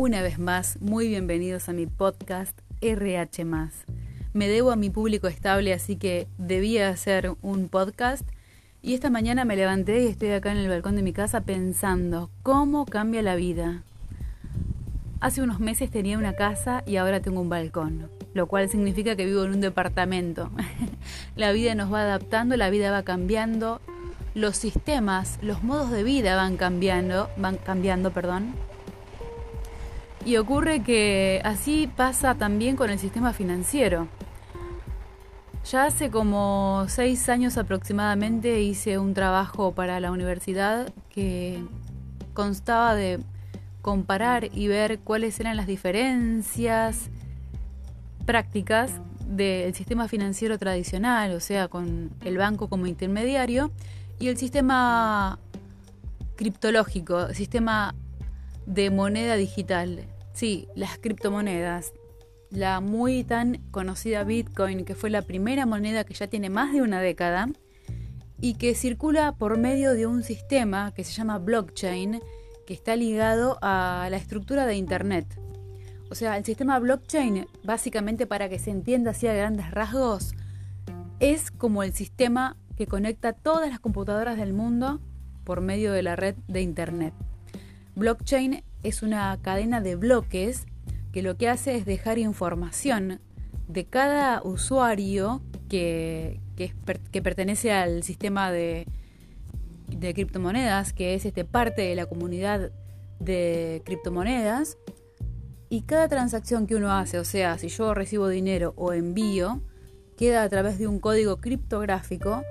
Una vez más, muy bienvenidos a mi podcast RH. Me debo a mi público estable, así que debía hacer un podcast. Y esta mañana me levanté y estoy acá en el balcón de mi casa pensando cómo cambia la vida. Hace unos meses tenía una casa y ahora tengo un balcón, lo cual significa que vivo en un departamento. la vida nos va adaptando, la vida va cambiando, los sistemas, los modos de vida van cambiando, van cambiando, perdón. Y ocurre que así pasa también con el sistema financiero. Ya hace como seis años aproximadamente hice un trabajo para la universidad que constaba de comparar y ver cuáles eran las diferencias prácticas del sistema financiero tradicional, o sea, con el banco como intermediario, y el sistema criptológico, sistema de moneda digital. Sí, las criptomonedas. La muy tan conocida Bitcoin, que fue la primera moneda que ya tiene más de una década y que circula por medio de un sistema que se llama blockchain, que está ligado a la estructura de Internet. O sea, el sistema blockchain, básicamente para que se entienda así a grandes rasgos, es como el sistema que conecta todas las computadoras del mundo por medio de la red de Internet. Blockchain es una cadena de bloques que lo que hace es dejar información de cada usuario que, que, pertenece al sistema de, de criptomonedas, que es este, parte de la comunidad de criptomonedas. Y cada transacción que uno hace, o sea, si yo recibo dinero o envío, queda a través de un código criptográfico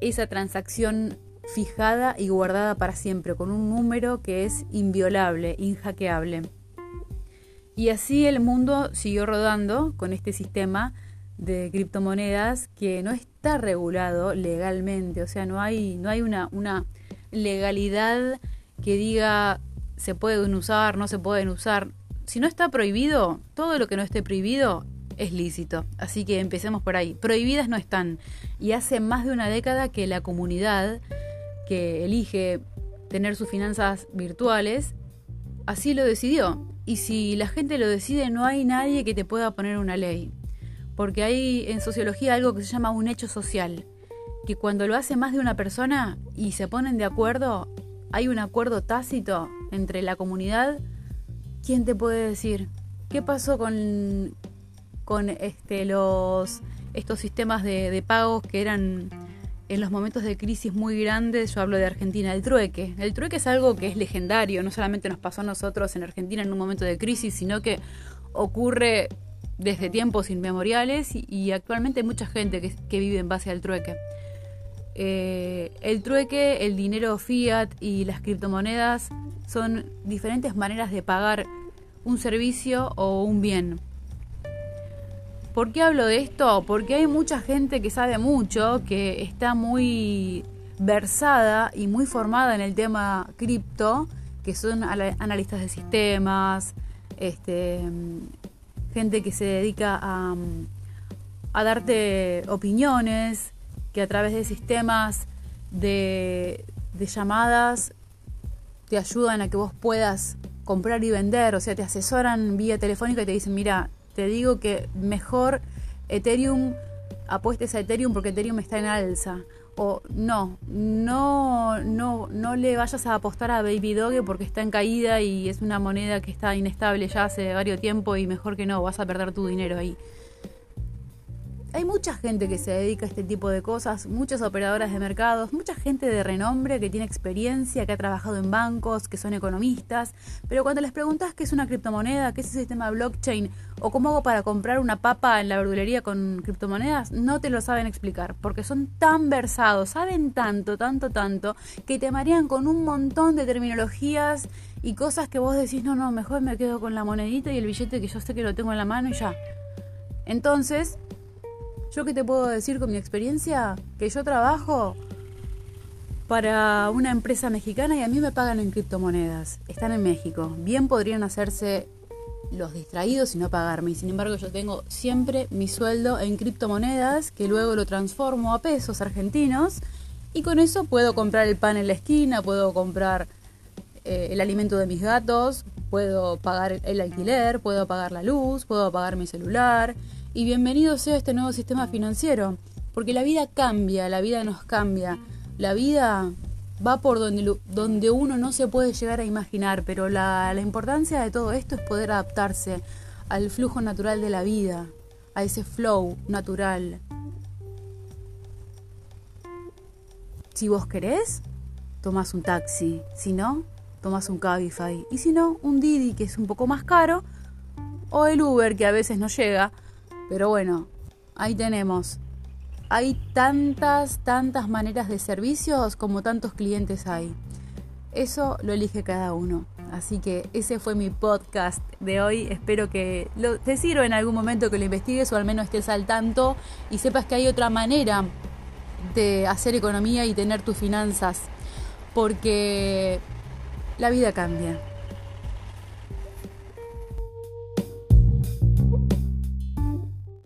esa transacción fijada y guardada para siempre, con un número que es inviolable, inhackeable. Y así el mundo siguió rodando con este sistema de criptomonedas que no está regulado legalmente, o sea, no hay, no hay una legalidad que diga se pueden usar, no se pueden usar. Si no está prohibido, todo lo que no esté prohibido es lícito. Así que empecemos por ahí. Prohibidas no están. Y hace más de una década que la comunidad que elige tener sus finanzas virtuales, así lo decidió. Y si la gente lo decide, no hay nadie que te pueda poner una ley. Porque hay en sociología algo que se llama un hecho social. Que cuando lo hace más de una persona y se ponen de acuerdo, hay un acuerdo tácito entre la comunidad. ¿Quién te puede decir? ¿Qué pasó con, con este, los, estos sistemas de, pagos que eran en los momentos de crisis muy grandes, yo hablo de Argentina, el trueque. El trueque es algo que es legendario, no solamente nos pasó a nosotros en Argentina en un momento de crisis, sino que ocurre desde tiempos inmemoriales y, actualmente hay mucha gente que, vive en base al trueque. Eh, el trueque, el dinero fiat y las criptomonedas son diferentes maneras de pagar un servicio o un bien. ¿Por qué hablo de esto? Porque hay mucha gente que sabe mucho, que está muy versada y muy formada en el tema cripto, que son analistas de sistemas, este, gente que se dedica a, darte opiniones, que a través de sistemas de, de llamadas te ayudan a que vos puedas comprar y vender, o sea, te asesoran vía telefónica y te dicen, mira, te digo que mejor Ethereum, apuestes a Ethereum porque Ethereum está en alza. O no, no, no, no le vayas a apostar a Baby Doge porque está en caída y es una moneda que está inestable ya hace varios tiempo y mejor que no, vas a perder tu dinero ahí hay mucha gente que se dedica a este tipo de cosas, muchas operadoras de mercados, mucha gente de renombre que tiene experiencia, que ha trabajado en bancos, que son economistas, pero cuando les preguntas qué es una criptomoneda, qué es el sistema blockchain o cómo hago para comprar una papa en la verdulería con criptomonedas, no te lo saben explicar, porque son tan versados, saben tanto, tanto, tanto, que te marean con un montón de terminologías y cosas que vos decís, no, no, mejor me quedo con la monedita y el billete que yo sé que lo tengo en la mano y ya. Entonces, ¿Yo qué te puedo decir con mi experiencia? Que yo trabajo para una empresa mexicana y a mí me pagan en criptomonedas. Están en México. Bien podrían hacerse los distraídos y no pagarme. Y sin embargo yo tengo siempre mi sueldo en criptomonedas que luego lo transformo a pesos argentinos y con eso puedo comprar el pan en la esquina, puedo comprar eh, el alimento de mis gatos, puedo pagar el alquiler, puedo pagar la luz, puedo pagar mi celular. Y bienvenido sea este nuevo sistema financiero, porque la vida cambia, la vida nos cambia. La vida va por donde, donde uno no se puede llegar a imaginar, pero la, la importancia de todo esto es poder adaptarse al flujo natural de la vida, a ese flow natural. Si vos querés, tomás un taxi, si no, tomás un Cabify, y si no, un Didi que es un poco más caro, o el Uber que a veces no llega, pero bueno, ahí tenemos. Hay tantas, tantas maneras de servicios como tantos clientes hay. Eso lo elige cada uno. Así que ese fue mi podcast de hoy. Espero que te sirva en algún momento que lo investigues o al menos estés al tanto y sepas que hay otra manera de hacer economía y tener tus finanzas. Porque la vida cambia.